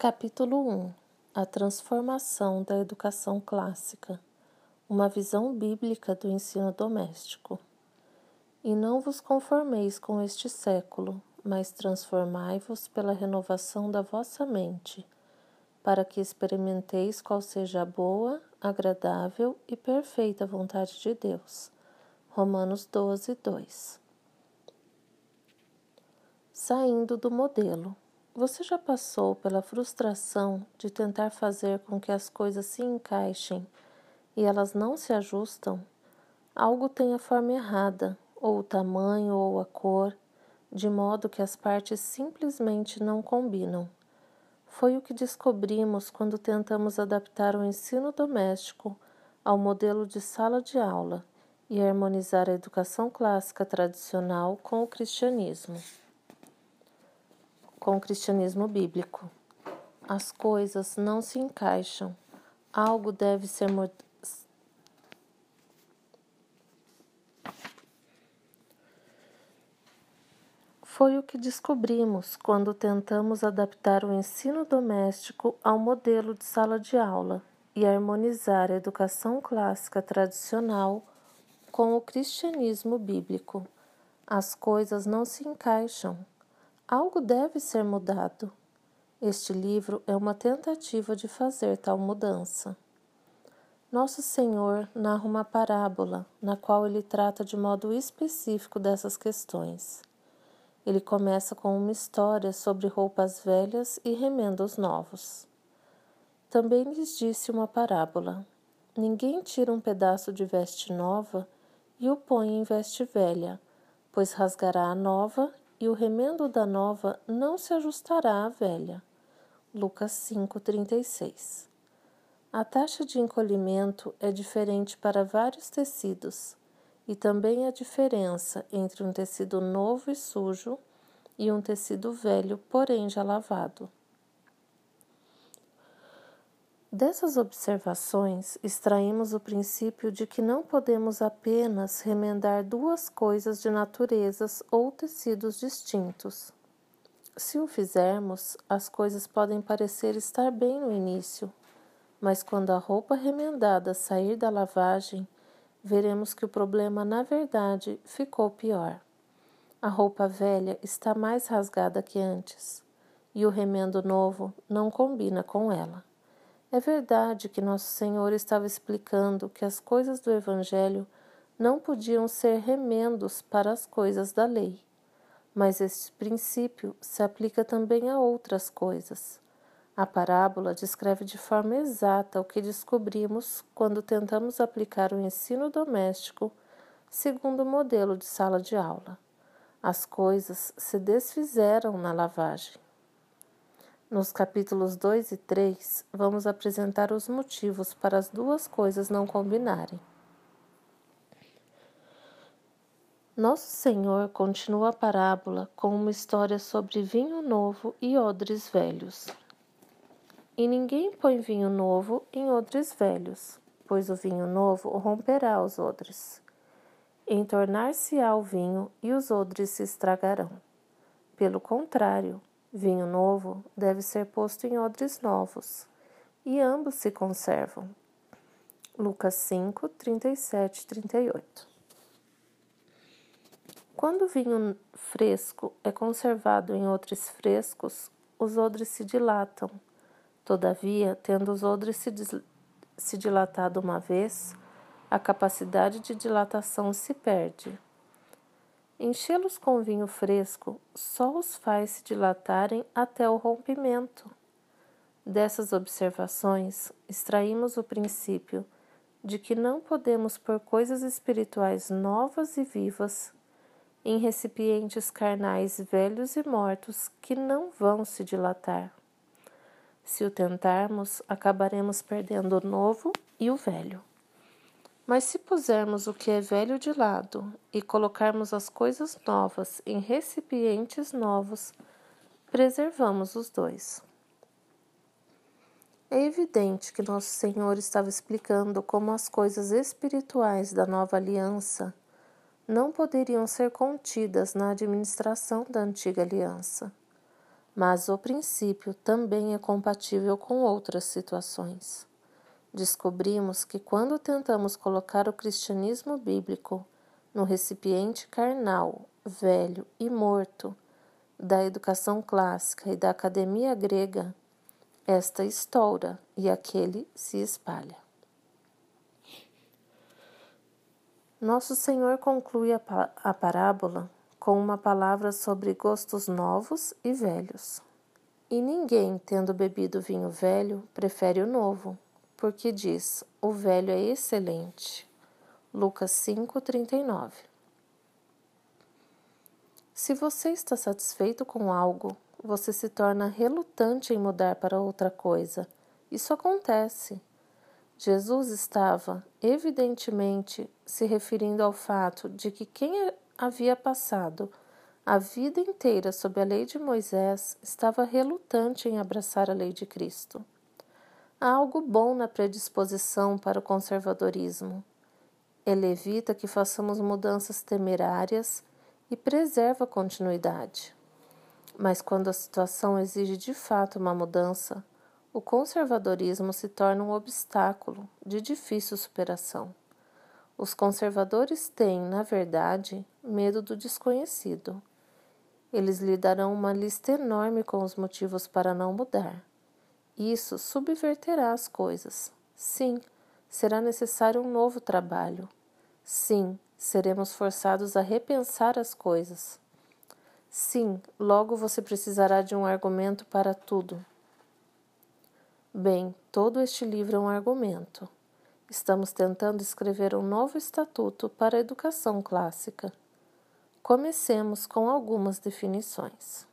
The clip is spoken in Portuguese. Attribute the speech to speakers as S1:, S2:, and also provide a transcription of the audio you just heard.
S1: Capítulo 1 A transformação da educação clássica Uma visão bíblica do ensino doméstico. E não vos conformeis com este século, mas transformai-vos pela renovação da vossa mente, para que experimenteis qual seja a boa, agradável e perfeita vontade de Deus. Romanos 12, 2 Saindo do modelo. Você já passou pela frustração de tentar fazer com que as coisas se encaixem e elas não se ajustam? Algo tem a forma errada, ou o tamanho ou a cor, de modo que as partes simplesmente não combinam. Foi o que descobrimos quando tentamos adaptar o ensino doméstico ao modelo de sala de aula e harmonizar a educação clássica tradicional com o cristianismo com o cristianismo bíblico. As coisas não se encaixam. Algo deve ser Foi o que descobrimos quando tentamos adaptar o ensino doméstico ao modelo de sala de aula e harmonizar a educação clássica tradicional com o cristianismo bíblico. As coisas não se encaixam. Algo deve ser mudado. Este livro é uma tentativa de fazer tal mudança. Nosso Senhor narra uma parábola na qual ele trata de modo específico dessas questões. Ele começa com uma história sobre roupas velhas e remendos novos. Também lhes disse uma parábola: Ninguém tira um pedaço de veste nova e o põe em veste velha, pois rasgará a nova e o remendo da nova não se ajustará à velha. Lucas 5:36. A taxa de encolhimento é diferente para vários tecidos, e também a diferença entre um tecido novo e sujo e um tecido velho, porém já lavado. Dessas observações, extraímos o princípio de que não podemos apenas remendar duas coisas de naturezas ou tecidos distintos. Se o fizermos, as coisas podem parecer estar bem no início, mas quando a roupa remendada sair da lavagem, veremos que o problema, na verdade, ficou pior. A roupa velha está mais rasgada que antes, e o remendo novo não combina com ela. É verdade que Nosso Senhor estava explicando que as coisas do Evangelho não podiam ser remendos para as coisas da lei, mas este princípio se aplica também a outras coisas. A parábola descreve de forma exata o que descobrimos quando tentamos aplicar o ensino doméstico segundo o modelo de sala de aula. As coisas se desfizeram na lavagem. Nos capítulos 2 e 3, vamos apresentar os motivos para as duas coisas não combinarem. Nosso Senhor continua a parábola com uma história sobre vinho novo e odres velhos. E ninguém põe vinho novo em odres velhos, pois o vinho novo romperá os odres. Entornar-se-á o vinho e os odres se estragarão. Pelo contrário, Vinho novo deve ser posto em odres novos, e ambos se conservam. Lucas 5, 37 38. Quando o vinho fresco é conservado em odres frescos, os odres se dilatam. Todavia, tendo os odres se, se dilatado uma vez, a capacidade de dilatação se perde. Enchê-los com vinho fresco só os faz se dilatarem até o rompimento. Dessas observações, extraímos o princípio de que não podemos pôr coisas espirituais novas e vivas em recipientes carnais velhos e mortos que não vão se dilatar. Se o tentarmos, acabaremos perdendo o novo e o velho. Mas se pusermos o que é velho de lado e colocarmos as coisas novas em recipientes novos, preservamos os dois. É evidente que Nosso Senhor estava explicando como as coisas espirituais da nova aliança não poderiam ser contidas na administração da antiga aliança. mas o princípio também é compatível com outras situações. Descobrimos que quando tentamos colocar o cristianismo bíblico no recipiente carnal, velho e morto da educação clássica e da academia grega, esta estoura e aquele se espalha. Nosso Senhor conclui a, parábola com uma palavra sobre gostos novos e velhos. E ninguém, tendo bebido vinho velho, prefere o novo, porque diz: o velho é excelente. Lucas 5:39. Se você está satisfeito com algo, você se torna relutante em mudar para outra coisa. Isso acontece. Jesus estava, evidentemente, se referindo ao fato de que quem havia passado a vida inteira sob a lei de Moisés, estava relutante em abraçar a lei de Cristo. Há algo bom na predisposição para o conservadorismo. Ele evita que façamos mudanças temerárias e preserva a continuidade. Mas quando a situação exige de fato uma mudança, o conservadorismo se torna um obstáculo de difícil superação. Os conservadores têm, na verdade, medo do desconhecido. Eles lhe darão uma lista enorme com os motivos para não mudar. Isso subverterá as coisas. Sim, será necessário um novo trabalho. Sim, seremos forçados a repensar as coisas. Sim, logo você precisará de um argumento para tudo. Bem, todo este livro é um argumento. Estamos tentando escrever um novo estatuto para a educação clássica. Comecemos com algumas definições.